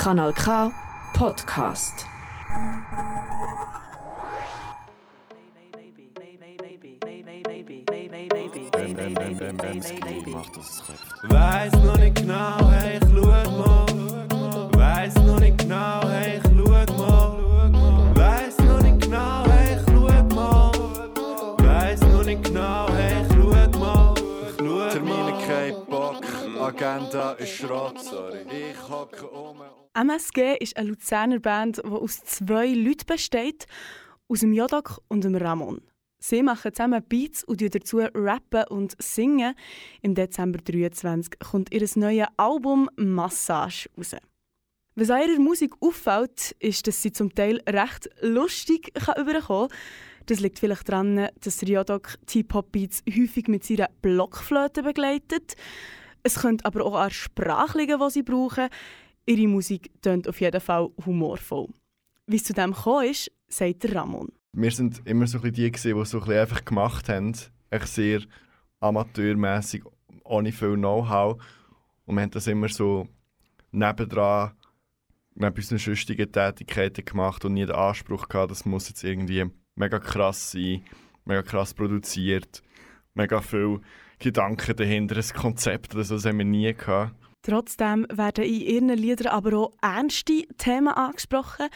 Kanal K Podcast. Weiß noch nicht genau, hey, ich schau mal. Weiß noch nicht genau, hey, ich Agenda ist Schrott. Ich hocke um. MSG ist eine Luzerner Band, die aus zwei Leuten besteht, aus dem Jodok und dem Ramon. Sie machen zusammen Beats und dazu rappen und singen. Im Dezember 2023 kommt ihr neues Album Massage raus. Was an ihrer Musik auffällt, ist, dass sie zum Teil recht lustig überkommen kann. Das liegt vielleicht daran, dass Jodok die Hip-Hop-Beats häufig mit seiner Blockflöte begleitet. Es könnte aber auch an Sprache liegen, die sie brauchen. Ihre Musik tönt auf jeden Fall humorvoll. Wie es zu dem gekommen ist, sagt Ramon. Wir sind immer so ein die, die so ein einfach gemacht haben. Echt sehr amateurmässig, ohne viel Know-how. Und wir haben das immer so nebendran, neben unseren sonstigen Tätigkeiten gemacht und nie den Anspruch gehabt, das muss jetzt irgendwie mega krass sein, mega krass produziert, mega viel Gedanken dahinter, ein Konzept oder so, das haben wir nie gehabt. Trotzdem werden in ihren Liedern aber auch ernste Themen angesprochen.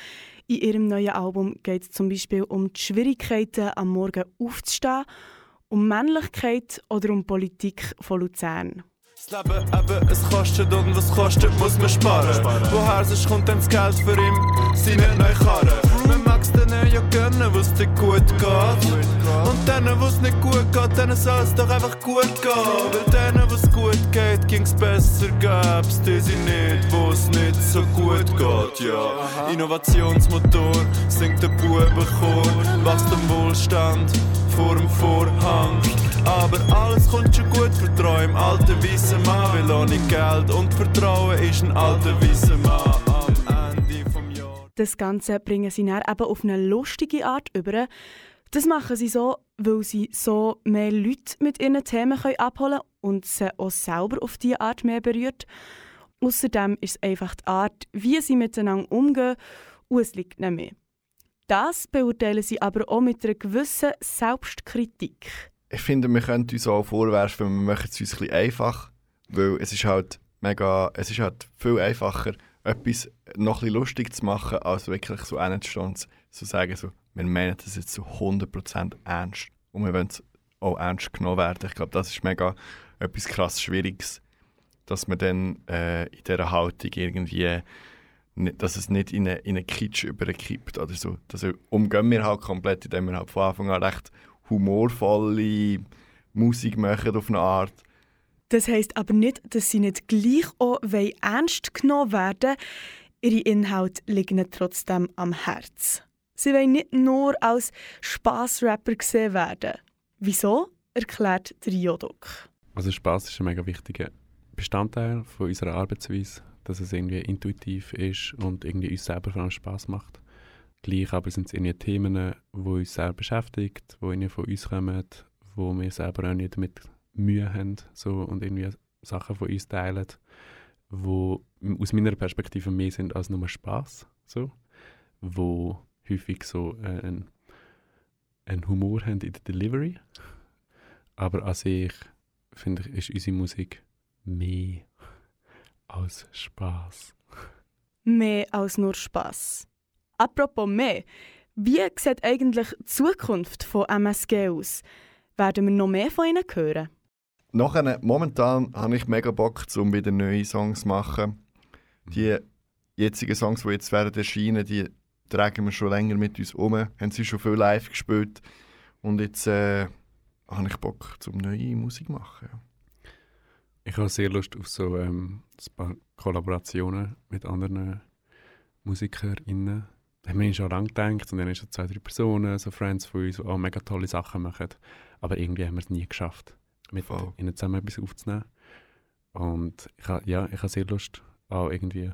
In ihrem neuen Album geht es zum Beispiel um die Schwierigkeiten, am Morgen aufzustehen, um Männlichkeit oder um Politik von Luzern. Das Leben eben, es kostet und was kostet, muss man sparen. Woher sonst kommt denn das Geld für ihn, seine neue Karre? Ja gönnen, was dir gut geht. Und denen, was nicht gut geht, denen soll es doch einfach gut gehen. Weil denen, was gut geht, ging's besser, gäb's die sie nicht, wo es nicht so gut geht, ja. Innovationsmotor, singt der Bubenchor, wächst am Wohlstand vor dem Vorhang. Aber alles kommt schon gut, vertrau im alten weißen Mann. Weil ohne Geld und Vertrauen ist ein alter weißer Mann Das Ganze bringen sie dann eben auf eine lustige Art über. Das machen sie so, weil sie so mehr Leute mit ihren Themen können abholen können und sie auch selber auf diese Art mehr berührt. Außerdem ist es einfach die Art, wie sie miteinander umgehen und es liegt nicht mehr. Das beurteilen sie aber auch mit einer gewissen Selbstkritik. ich finde, wir können uns auch vorwerfen, wir machen es uns ein bisschen einfach, weil es ist halt mega, es ist halt viel einfacher, etwas noch bisschen lustig zu machen, als wirklich so hinzustehen und zu sagen, so, wir meinen das jetzt zu 100% ernst und wir wollen es auch ernst genommen werden. Ich glaube, das ist mega etwas krass Schwieriges, dass man dann äh, in dieser Haltung irgendwie dass es nicht in einen in eine Kitsch überkippt oder so. Das umgehen wir halt komplett, indem wir halt von Anfang an recht humorvolle Musik machen auf eine Art. Das heisst aber nicht, dass sie nicht gleich auch ernst genommen werden Ihre Inhalte liegen trotzdem am Herz. Sie wollen nicht nur als Spaßrapper gesehen werden. Wieso? erklärt der Jodok. Also Spaß ist ein mega wichtiger Bestandteil von unserer Arbeitsweise, dass es irgendwie intuitiv ist und irgendwie uns selber vor allem Spaß macht. Gleich aber sind es irgendwie Themen, die uns selber beschäftigt, die von uns kommen, wo wir selber auch nicht damit Mühe haben so, und irgendwie Sachen von uns teilen, die aus meiner Perspektive mehr sind als nur Spaß, so, wo häufig so äh, einen Humor haben in der Delivery, aber an sich finde ich, ist unsere Musik mehr als Spaß. Mehr als nur Spaß. Apropos mehr, wie sieht eigentlich die Zukunft von MSG aus? Werden wir noch mehr von ihnen hören? Nachher, momentan habe ich mega Bock, um wieder neue Songs zu machen. Die jetzigen Songs, die jetzt werden erscheinen, die tragen wir schon länger mit uns um, haben sie schon viel live gespielt. Und jetzt äh, habe ich Bock, um neue Musik zu machen. Ja. Ich habe sehr Lust auf so ähm, ein paar Kollaborationen mit anderen MusikerInnen. Da haben wir schon lange gedacht und dann sind so zwei, drei Personen, so Friends von uns, die auch mega tolle Sachen machen. Aber irgendwie haben wir es nie geschafft, mit Voll. ihnen zusammen etwas aufzunehmen. Und ich habe ja, ich habe sehr Lust, auch irgendwie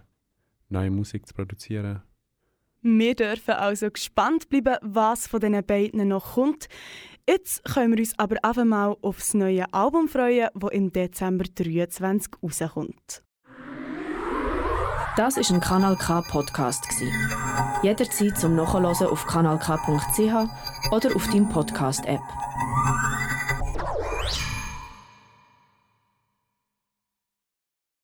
neue Musik zu produzieren. Wir dürfen also gespannt bleiben, was von diesen beiden noch kommt. Jetzt können wir uns aber einfach mal auf das neue Album freuen, das im Dezember 23 rauskommt. Das ist ein Kanal K Podcast Jederzeit zum Nachhören auf kanalk.ch oder auf deinem Podcast App.